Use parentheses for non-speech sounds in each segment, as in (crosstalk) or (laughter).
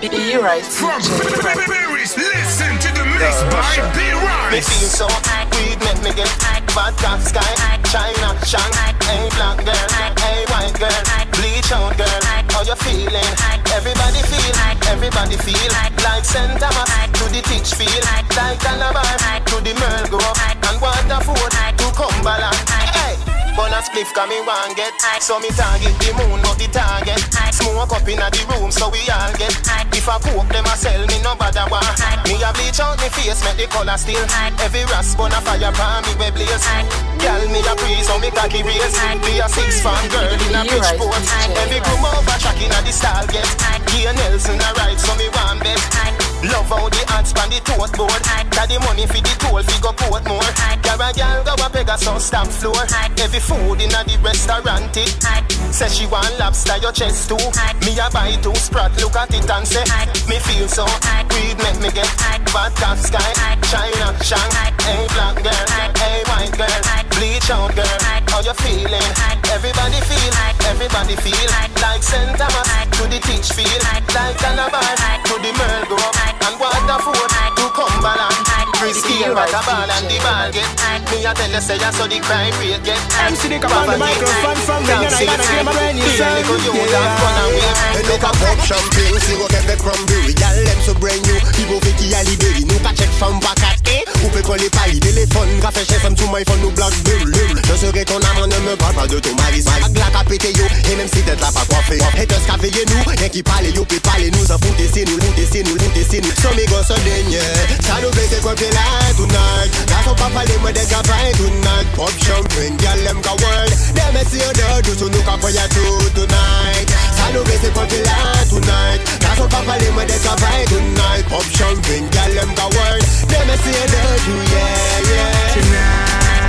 B-Rise From Berries, listen to the mix by B-Rise. Me feel so weed make me get vodka sky, China shine. Hey black girl, hey white girl, bleach out girl. How you feeling? Everybody feel, everybody feel like St. Thomas to the teach feel like Calabar to the Merle Grove and Waterford to Cumberland. Hey. Bun a spliff cause me want get. So me target the moon not the target. Smoke up inna the room so we all get. If I coke them a sell me no bother want Me a bleach out me face make the color still. Every rasp on a fire pan me we blaze. Girl me a breeze so me cocky raise Be a six fan girl in a Bridgeport Every groom over track inna the style get. Gear Nelson a ride so me want bet Love how the ants pan the toast board. Got the money for the toll fi go Portmore. Girl a girl go a Pegasus stamp floor. Every food inna the restaurant it Say she want lobster your chest too. Me a buy two sprat look at it and say Me feel so weed make me get Vodka sky China shang Hey black girl Hey white girl Bleach out girl How you feeling? Everybody feel Everybody feel. Like St. Thomas To the teach feel Like Calabar To the Merle Grove And Waterford To Cumberland. Risky but a ball and the ball get. Me a tell you say I saw the crime rate get. MC Nick up on the microphone from me and I gotta get my brand new sound. Yeah. Look a pop champagne, si vous qu'elle fait cranberry Y'a l'aime so brand new, people fait qu'il y a l'idée Nous pas check from pacat, eh Ou peut coller pas téléphone Graffe chez femme sous my phone ou blackberry Je serai ton amant, ne me parle pas de ton mari. Mag la pété yo, et même si tête là pas coiffé. Haters ka veillé nous, rien qui parle yo peut parler. Nous En font c'est nous, nous c'est nous, nous c'est nous Sans mes gosses dernier Ça nous fait quoi t'es là tonight? Là son papa les moi des gavins tonight. Pop champagne, gal them ka world you there, do so nous foya tout tonight Ça nous fait quoi t'es là tonight Là son papa les moi des gavins tonight Pop champagne, gal them ka world Dem see you there, do yeah, yeah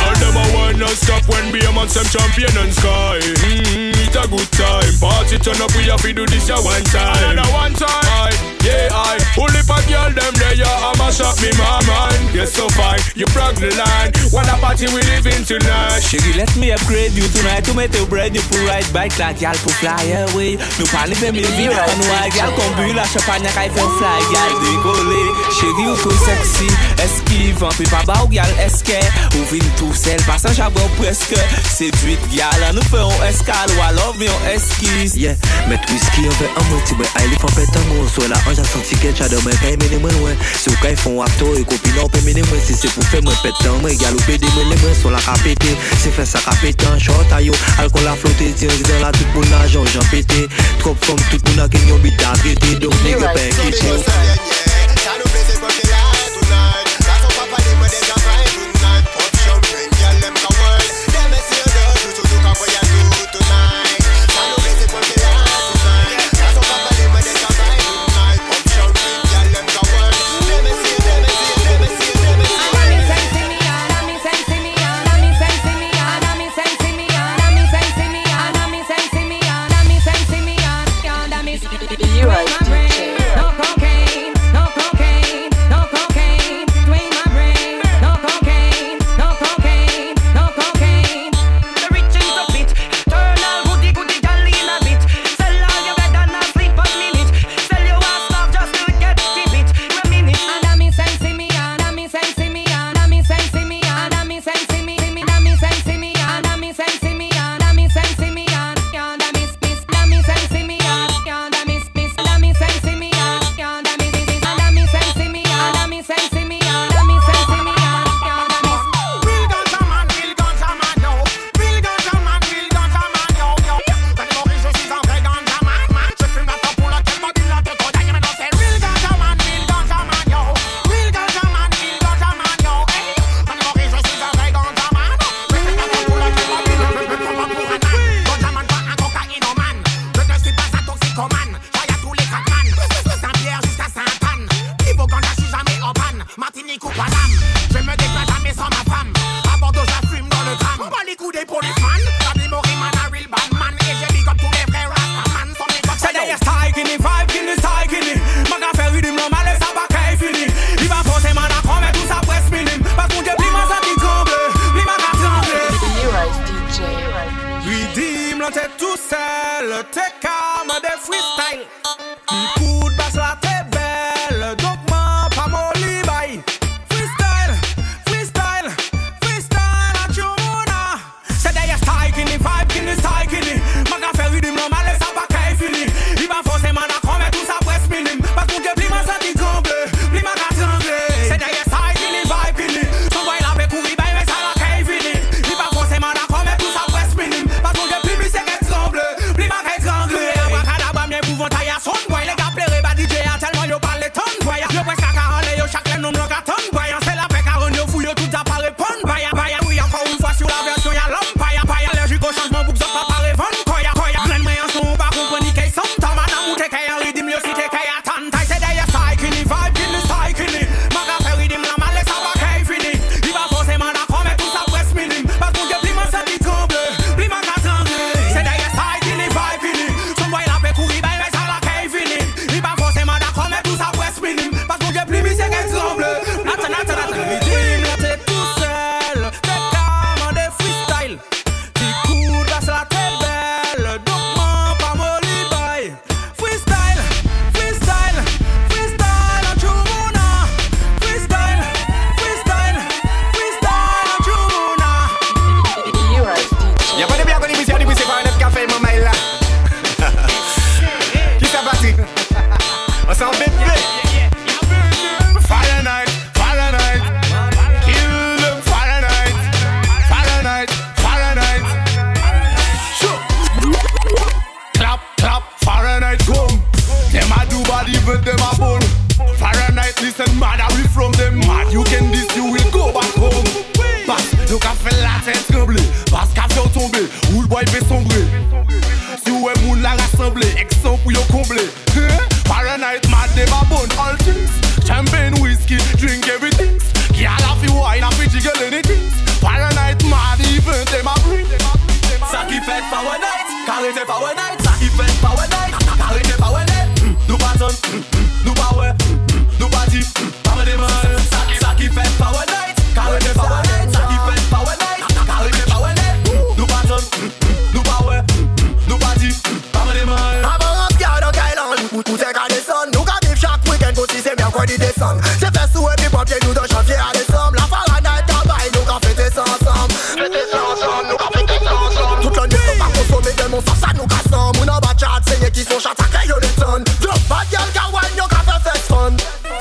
All them a want non stop when be amongst them champion and sky. Mm, it's a good time. Party turn up, we have to do this ya one time. Another one time. Aye, yeah, I. Pull up a girl them there, yeah, I mash up me mama. You're so fine, you broke the line. What a party we living tonight. Chérie, let me upgrade you tonight To mettre au bread, you pour ride bike La gal pour fly away Nous parler de mille vies On nous a gal qu'on bu La champagne a fait fly Gal décoller Chérie, ou tout sexy Esquive Un peu pas bas ou gal esquer Ou vin tout seul Passage à bord presque Séduite gal Nous faisons escale Ou alors viens esquisse Yeah, met whisky an ve an mwen ti mwen Aile fan pet an mwen So la an Jan santi ken chade mwen kay mene mwen wè Se ou kay e fon akto e kopi nan pe mene mwen. Si se pou fe mwen pet petan mwen Gyal ou pede mwen le mwen. Son la ka pete Se fe sa ka pete an short a yo Alkol la flote Direk dan la tout pou nan jan jan pete. Trop fom tout pou nan ken yon bit a trete Donk nege pen kete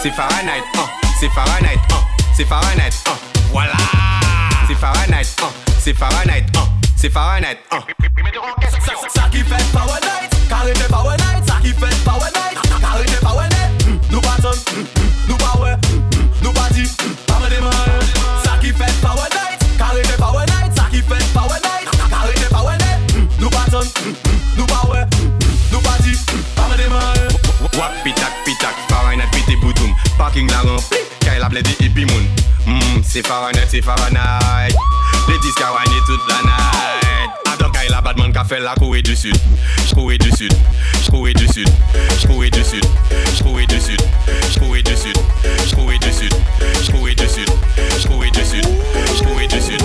C'est Fahrenheit 1, c'est Fahrenheit 1, c'est Fahrenheit 1. Voilà C'est Fahrenheit 1, c'est Fahrenheit 1, c'est Fahrenheit Ça, ça, ça qui fait Fahrenheit, carré de Fahrenheit. Lady hippie moon. Mmm, c'est Fahrenheit, c'est Fahrenheit. Les disques à toute la night. Adam Kaila Badman qu'a fait la Corée du Sud. J'courais du Sud, j'courais du Sud J'courais du Sud, j'courais du Sud J'courais du Sud, j'courais du Sud J'courais du Sud, j'courais du Sud J'courais du Sud.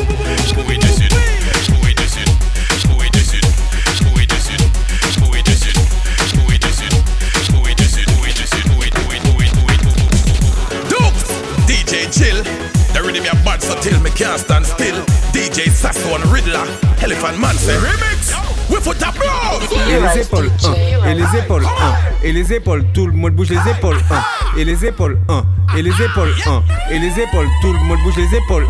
Rhythm your Elephant Man Remix. Et les épaules, un, et les épaules, un, et les épaules, tout le monde bouge les épaules, et les épaules, un, et les épaules, un, et les épaules, tout le monde bouge les épaules,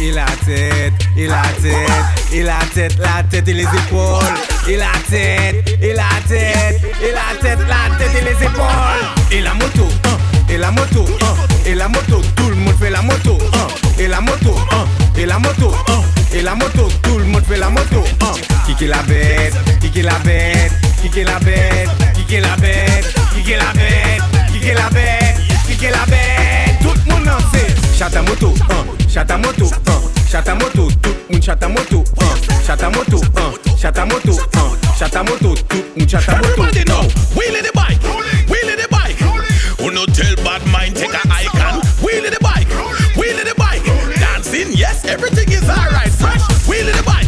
et la tête, et la tête, et la tête, la tête et les épaules, et la tête, et la tête, et la tête, la tête et les épaules, et la moto, et la moto, et la moto, tout le monde fait la moto et la moto, hein, et la moto, hein, et la moto, tout le monde fait la moto, hein. Kiki la bête, kiki la bête, kiki la bête, kiki la bête, kiki la bête, kiki la bête, kiki la bête, tout le monde en sait. Chata moto, hein, chata moto, hein, chata moto, tout le monde chata moto, hein, chata moto, hein, chata moto, hein, chata moto, tout le monde chata moto. Everybody know, wheel in the bike, wheel in the bike, who no tell bad Everything is alright. Fresh, wheel in the bike.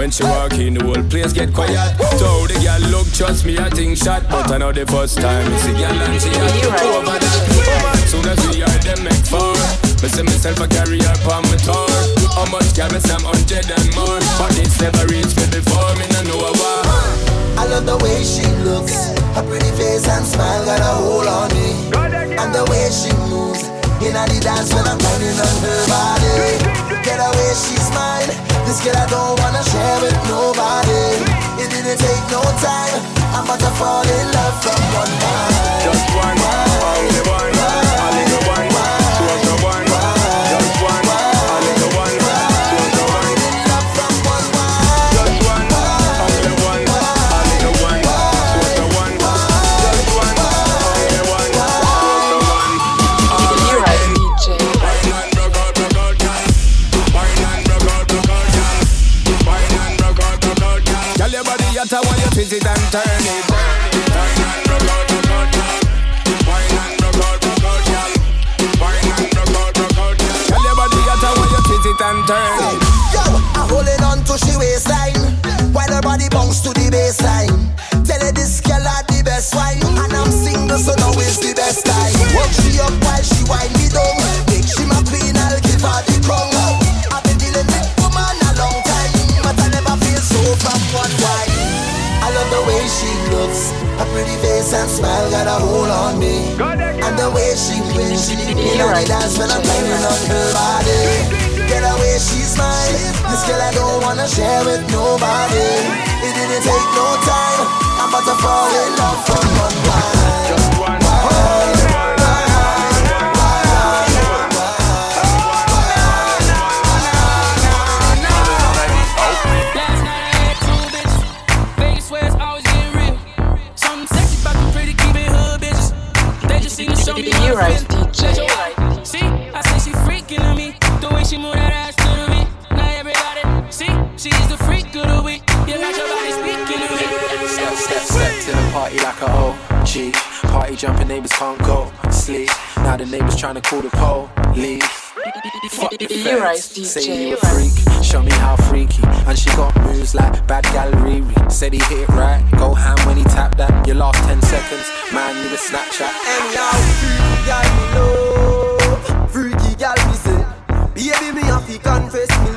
When she walk in, the whole place get quiet. So the girl look, trust me, I think shot. But I know the first time it's a girl and she had over that. Soon as we are them make four. Me say myself a carry her on my tour. How much can me some hundred and more? But it's never reached me before. Me no know war. I love the way she looks, her pretty face and smile got a hold on me. And the way she moves, in the dance when I'm running on her body. Get away, she's mine. This girl I don't wanna share with nobody. It didn't take no time. I'm about to fall in love from one night. Just one, one, only the your body a while you twist it and turn it. And and girl. And girl. Your body while you twist it and turn it. Yo, I'm holding on to she waistline While her body bounce to the baseline smile got a hold on me And the way she You know dance when I'm on her body Get away, she's mine. This girl I don't wanna share with nobody. It didn't take no time. I'm about to fall in love from one. See, I say she freaking on me. The way she move that ass to the beat. Now everybody, see, she's the freak of the week. You got your body speaking to me. Step, step, step to the party like a OG. Party jumping neighbors can't go sleep. Now the neighbors trying to call the police. Fuck the You right, feds. Say DJ. you a freak, show me how freaky. And she got moves like bad gal Riri. Said he hit it right, go ham when he tapped that. Your last 10 seconds, man, you a Snapchat. And now freaky gal me love, freaky gal me say, baby me have to confess me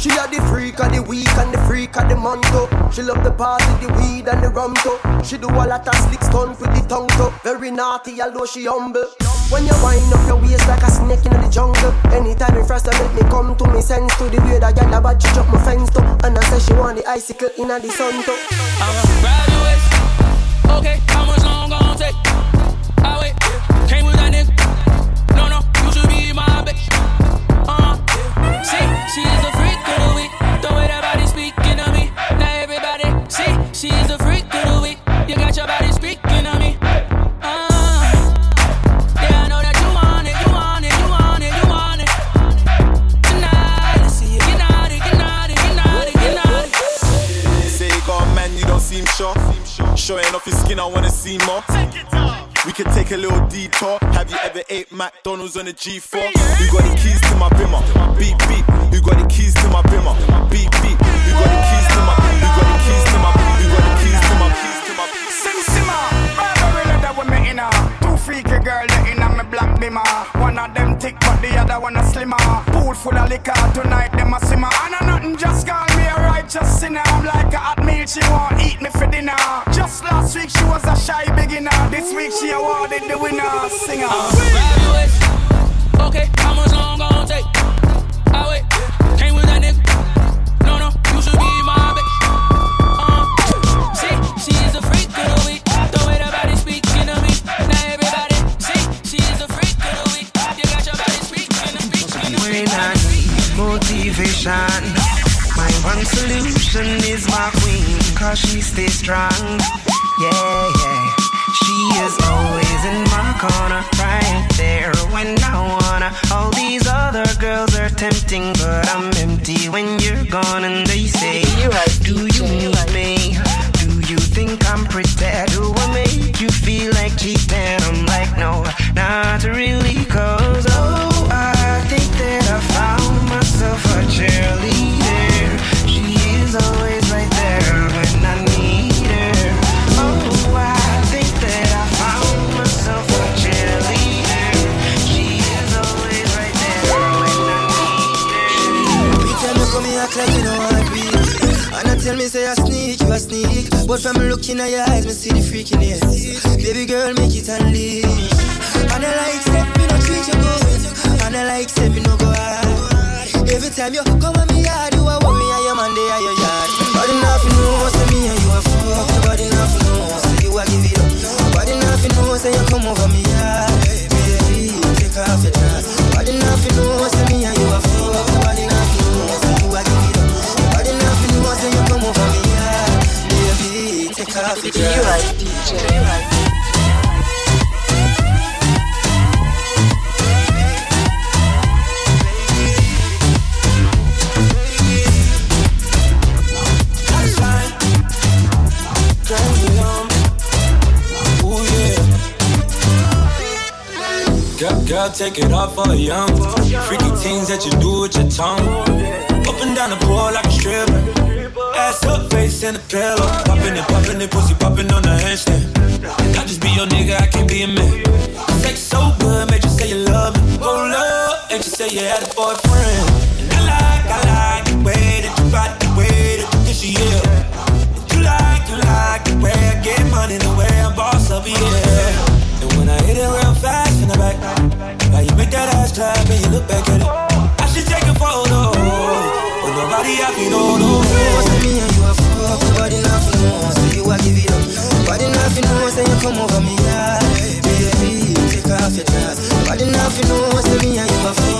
She a the freak of the week and the freak of the month too. She love the party, the weed and the rum too. She do a lot of slick stunt with the tongue too. Very naughty, although she humble. When you wind up your waist like a snake in the jungle. Anytime you first make me come to me sense to the way that girl a bad she drop my fence too. And I say she want the icicle in the sun too. I'm a graduate. Okay, how much Have you ever ate McDonald's on a G4? You got the keys to my bimmer. Beep beep. You got the keys to my bimmer. Beep beep. You got the keys to my. You got the keys to my. You got the keys to my. Keys to my. Sim Simma, Burberry leather with me inner. Two freaky girl inner me black One of them thick but the other one a slimmer. Pool full of liquor tonight them a simmer. And a nothing just call me a righteous sinner. I'm like a hot meal she want eat me for dinner. Just last week she was a shy beginner. This week she awarded the winner singer. Graduate. Okay, how much long gon' take? I wait. She strong. Yeah, yeah. She is always in my corner, right there when I wanna. All these other girls are tempting, But from looking at your eyes, me see the freakiness. Baby girl, make it unleash. And I like say, me no treat you good. And I like say, me no go hard Every time you come at me yard, you a worry And your man, they are your yard. Body nothing know, say me and you a fuck. Body nothing know, say you a give it up. Body nothing know, say you come over me yard Baby, take off your dress. Body nothing know, Girl, take it off for young. Freaky things that you do with your tongue. Up and down the pole like a stripper. Ass up, face in the pillow. Popping it, popping it, pussy popping on the handstand. I just be your nigga, I can't be a man. Sex so good, made you say you love me. Roll up, and you say you had a boyfriend. And I like, I like the way that you body, the way that you dish yeah. You like, you like the way I get money, the way I boss up, yeah. And when I hit it real fast in the back, now you make that ass clap and you look back at it. I should take a photo, but nobody have you know, no. Come over me, yeah. Baby, take off your dress. Body nothing know, say me and you a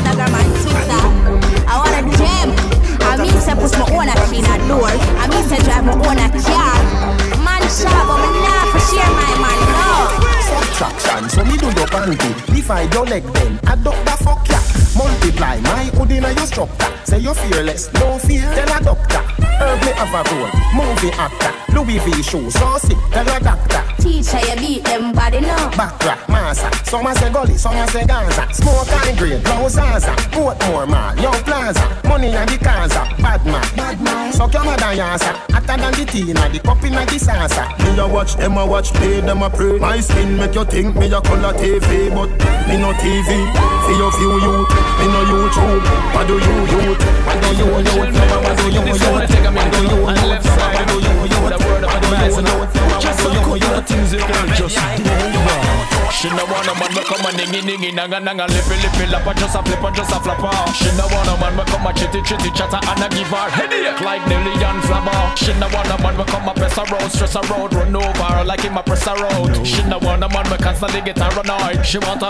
push my own in a door. I mean, say drive my own a car. Man, shop, but me nah for share my man, no. Subtraction, so me do your panty Divide your leg then, adopt the fuck ya Multiply my hood in your structure. Say you're fearless, no fear, tell a doctor. Herb me have a role, movie actor. Louis V shoes, so sick, tell a doctor. Teacher, you beat them body, no. Backtrack, massa, some a say gully, some a say Gaza. Smoke and grade, blow Zaza. More mall, young plaza. Money and the Kaza, bad man, bad man. Suck your mother yasa, hotter than the tina The cup in the salsa Me a watch, them a watch, play, them a pray My skin make you think me a color TV But me no TV, for your few you Me no YouTube, what do you you What do you you, what do you you What do you you, what do you you Just some cool things you can just do. She no want a man, we come a ningy ningy, nanga nanga, lippy lippy, lappa, just a flipper, just a flapper. She no want a man, we come a chitty chitty, chatter, and a give her headache like Nelly and Flabber. She no want a man, we come a press a road, stress a road, run over like him a press a road. She no want a man, we constantly get her annoyed. She want a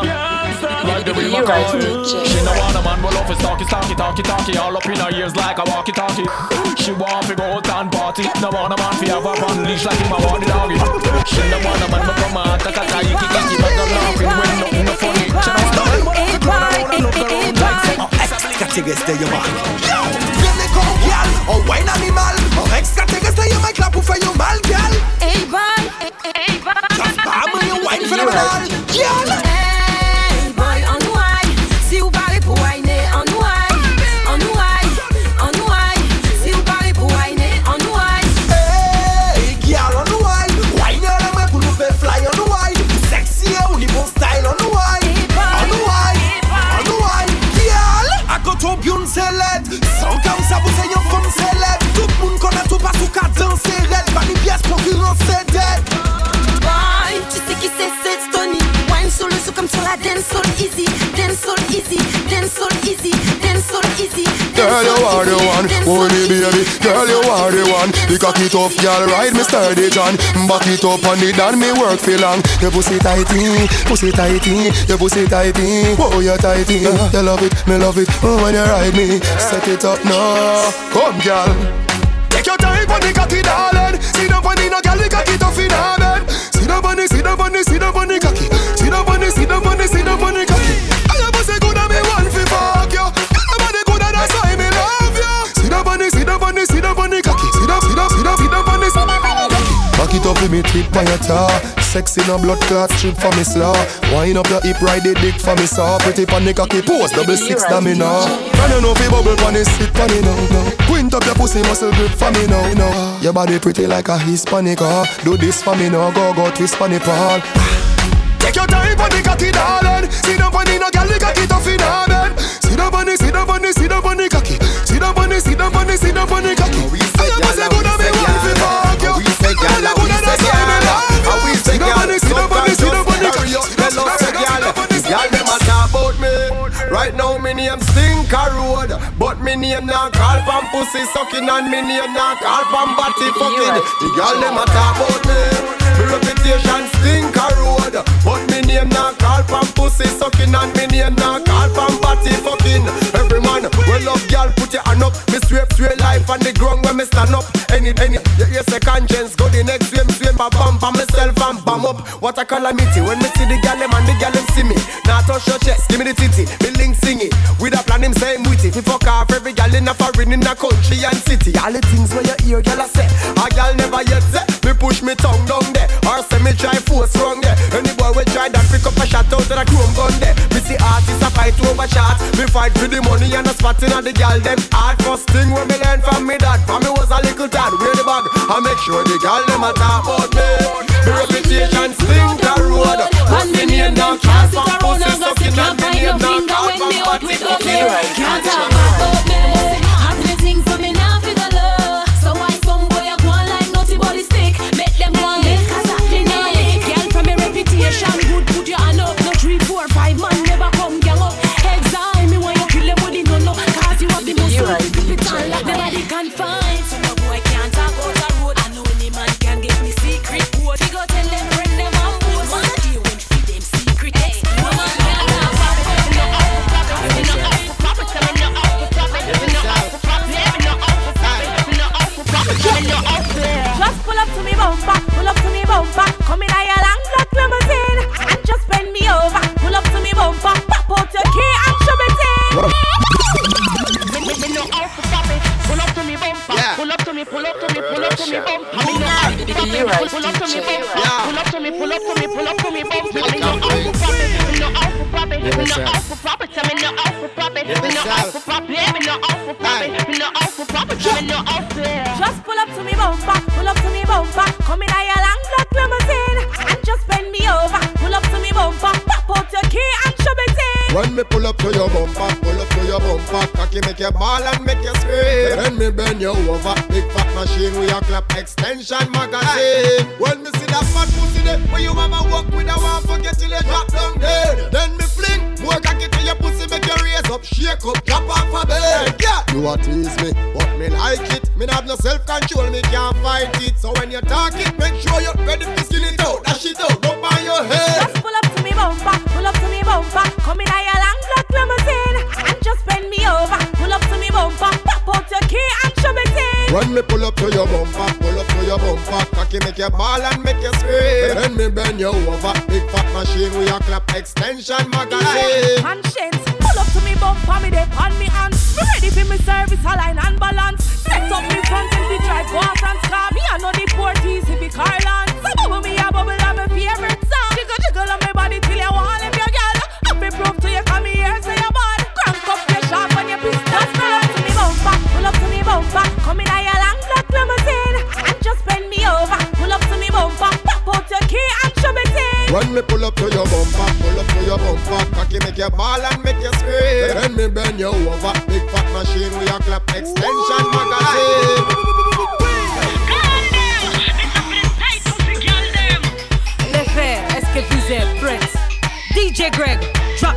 like the way we call She no want a man, we love his talky talky talky talky, all up in her ears like a walkie talkie. She want to go out and party, no want a man fi have her on leash like him a want the doggy. She no want a man, we come a ta ta no laughing a man, man. Yo, con, gal. Oh. Oh, extraterrestre, you make clap pour faire you mal, gal. Hey hey. Just wine. Gal. The cocky tough, girl, ride me sturdy John. Back it up on it and me work for long. Your pussy tighty, pussy tighty, your pussy tighty. Oh, you tighty. You love it, me love it. Oh, when you ride me, set it up now. Come, girl. Take your time on the cocky, darling. See the bunny, no girl, the cocky tough in her bed. Bunny, see the bunny, see the bunny cocky. See Back it up with me tip on your tar. Sexy no blood clot strip for me slaw. Wind up your hip ride the dick for me saw. Pretty pan the cocky pose double six now Can you know fi bubble pan it sit pan it now now Quint up your pussy muscle grip for me now now Your body pretty like a Hispanic ah. Do this for me now go go twist pan it pal Take your time on the cocky darling. See the bunny no girl the cocky tough in her bed. See the bunny see the bunny see the bunny cocky. See the bunny see the bunny see the bunny cocky I Stinker Road, but me name not call pam pussy sucking and me name not call pam body fucking. The gal dem a talk about me. Me reputation Stinker Road, but me name not call pam pussy sucking and me name not call pam body fucking. Every man well love gal put your hand up. Me sweep sweep life on the ground when me stand up. Any any you hear say conscience go the next swim swim a bump on myself and bam up. What a calamity when me see the gal them and the gal them see me. Now touch your chest, give me the titty, me link sing it. With a plan him same witty. If fuck off every gal in a foreign in a country and city. All the things where you hear gal a say, a gal never yet say. Me push me tongue down there, or say me try force wrong there. Any boy will try that pick up a shot out of a chrome gun there. Me see artists a fight over shots. Me fight for the money and a spot in a the gal them hard. First thing when me learn from me dad, from me was a little tad. Wear the bag, I make sure the gal them a talk about me. Me reputation stink out with the Can't talk about Just pull up to me bumper, pull up to me bumper. Come in a you ball and make you scream. Then me bend you over, big fat machine with your clap extension magazine.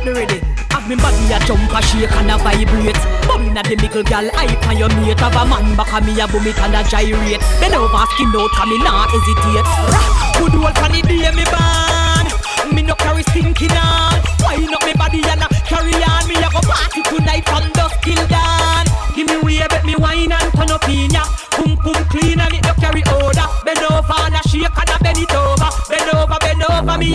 The ready. Have me body a jump a shake and a vibrate. Bubbling at the middle gal, hype on your mate. Have a man back a me a boom it and a gyrate. Bend over, skin out, come me not hesitate. Rah, Good old funny day me ban. Me no carry stinking on. Wine up me body and a carry on. Me a go party tonight from dusk till dawn. Give me way, bet me wine and turn up in ya. Pum pum clean and it no carry odor. Bend over and a shake and a. Bend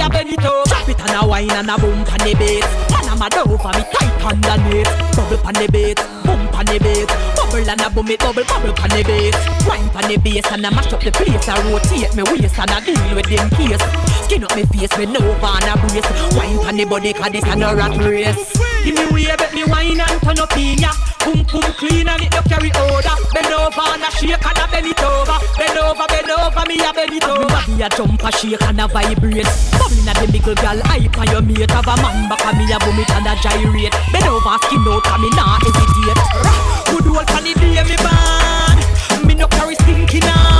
a it over. Chop it and a wine and a boom pan the bass. And a mad over me tight underneath. Bubble pan the bass, boom pan the bass. Bubble and a boom it, bubble bubble pan the bass. Wine pan the bass and a mash up the place. I rotate me waist and a deal with them case. Skin up me face, me over and a brace. Wine pan the body 'cause this a no rat race. Give me way, bet me wine and turn up in ya. Boom boom clean and it no carry odor. Bend over and a shake and a bend it over. Bend over, bend over, me a bend it over. Me body a jump a shake and a vibrate. Bubbling at the middle girl, hype on your mate. Have a man back me a boom it and a gyrate. Bend over, skin out, and me not hesitate. Good old funny day me bad. Me no carry stinking on.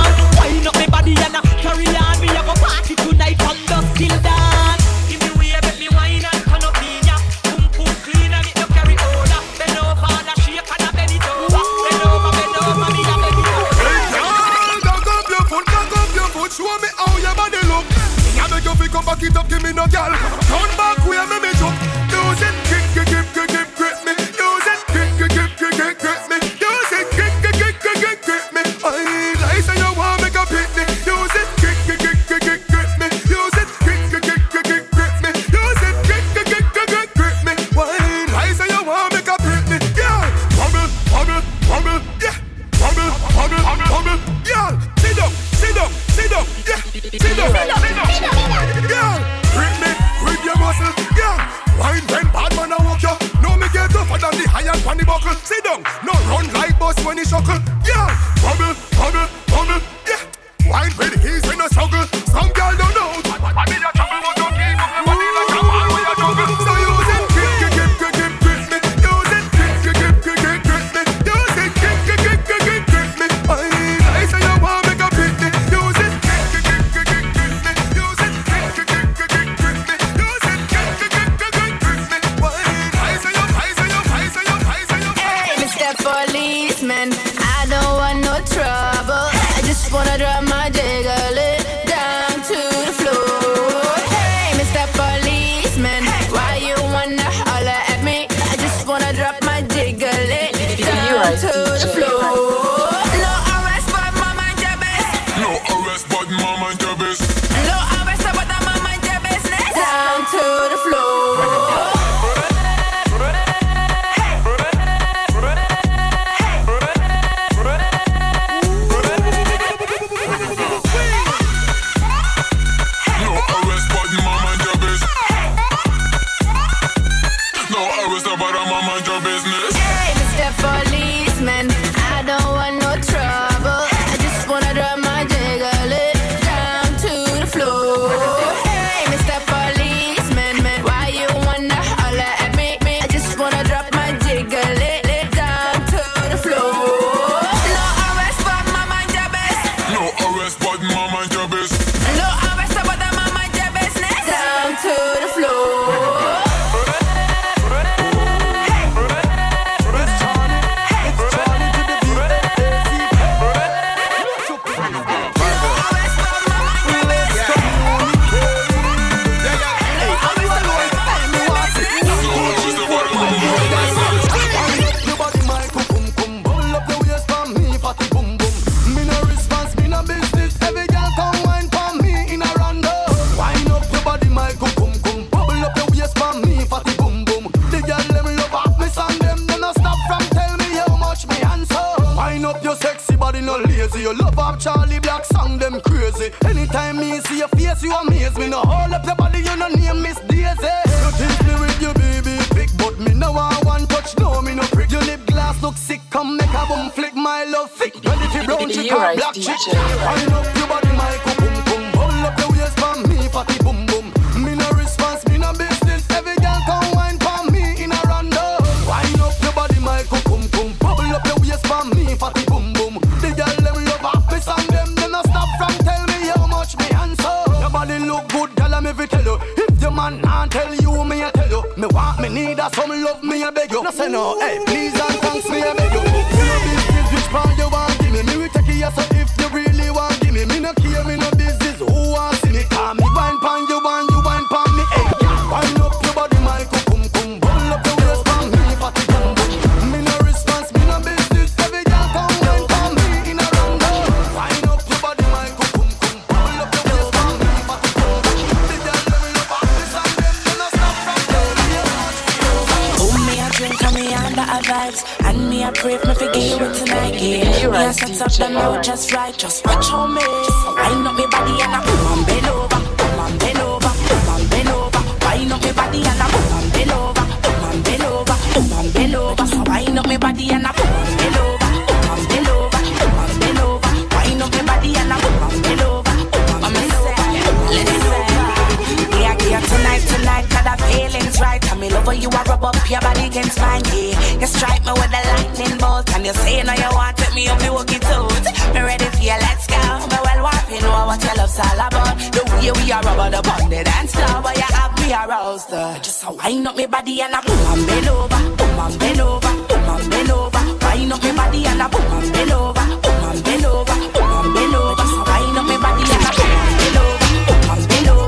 For brown You or right, DJ. We rubber the bond, the dance floor, but you have me aroused. Uh. Just a wind up me body and a boom and bend over, boom and bend over, boom and bend over. Wind up me body and a boom and bend over, boom and bend over, boom and bend over. Just a a. Wind up me body and a boom and bend over, boom and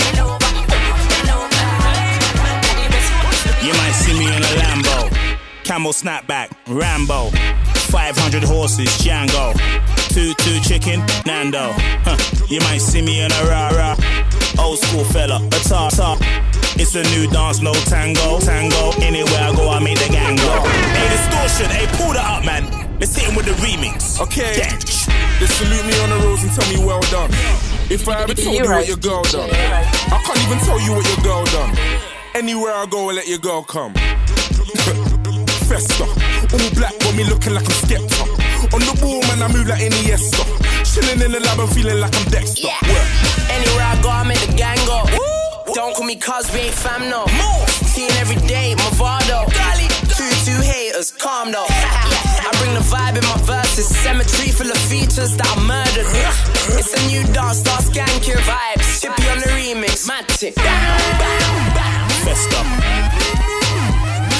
bend over, boom and bend over. You might see me in a Lambo, camel snapback, Rambo, 500 horses, Django, two two chicken, Nando. Huh. You might see me in a rah rah, old school fella, a tar tar. It's a new dance, no tango, tango. Anywhere I go, I make the gang go. Hey, distortion, hey, pull that up, man. Let's hit him with the remix. Okay. They salute me on the roads and tell me well done. If I ever told you what your girl done, I can't even tell you what your girl done. Anywhere I go, I let your girl come. (laughs) Festa, all black, got me looking like I'm Skepta. On the ball, man, I move like Iniesta. Chilling in the lab, I'm feeling like I'm Dexter. Work. Anywhere I go, I make the gang go. Don't call me cuz we ain't fam no. Seeing every day, Movado. Two two haters, calm though. I bring the vibe in my verses. Cemetery full of features that I murdered. It's a new dance, start skanking vibes. Chippy on the remix. Festa. Festa.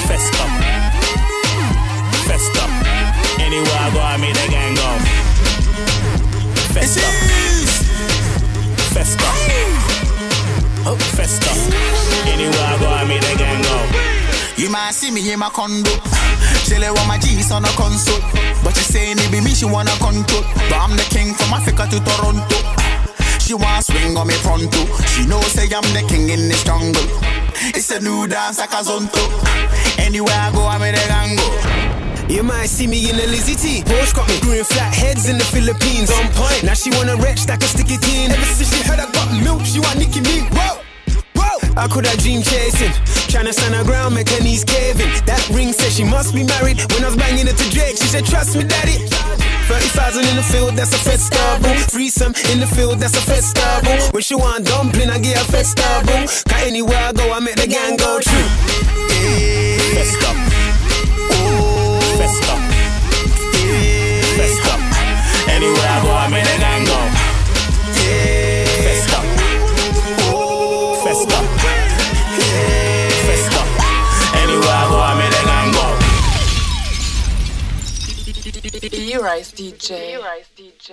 Festa. Anywhere I go, I make the gang go. Festa. Festa. Festa. Anywhere I go, I make the gang go. You might see me in my condo. Chillin' with my G's on a console. But she saying it be me, she wanna control. But I'm the king from Africa to Toronto. She wanna swing on me pronto. She know say I'm the king in this jungle. It's a new dance like a zonto. Anywhere I go, I'm in the gango. You might see me in a Lizzie T. Porsche got me doing flat heads in the Philippines. On point. Now she wanna wretch like a sticky teen. Ever since she heard I got milk, she want Nicky me. Whoa, whoa. I could have dream chasing. Tryna stand her ground, make her knees caving. That ring said she must be married. When I was banging it to Drake, she said, Trust me, daddy. 30,000 in the field, that's a festival. Threesome in the field, that's a festival. When she want dumpling, I get a festival. Cause anywhere I go, I make the gang go true. Festa. Festa. Festa. Anywhere I go, I make the gang go. Festa. Festa. Festa. Anywhere I go, I make the gang. E-Rise DJ. E-Rise DJ.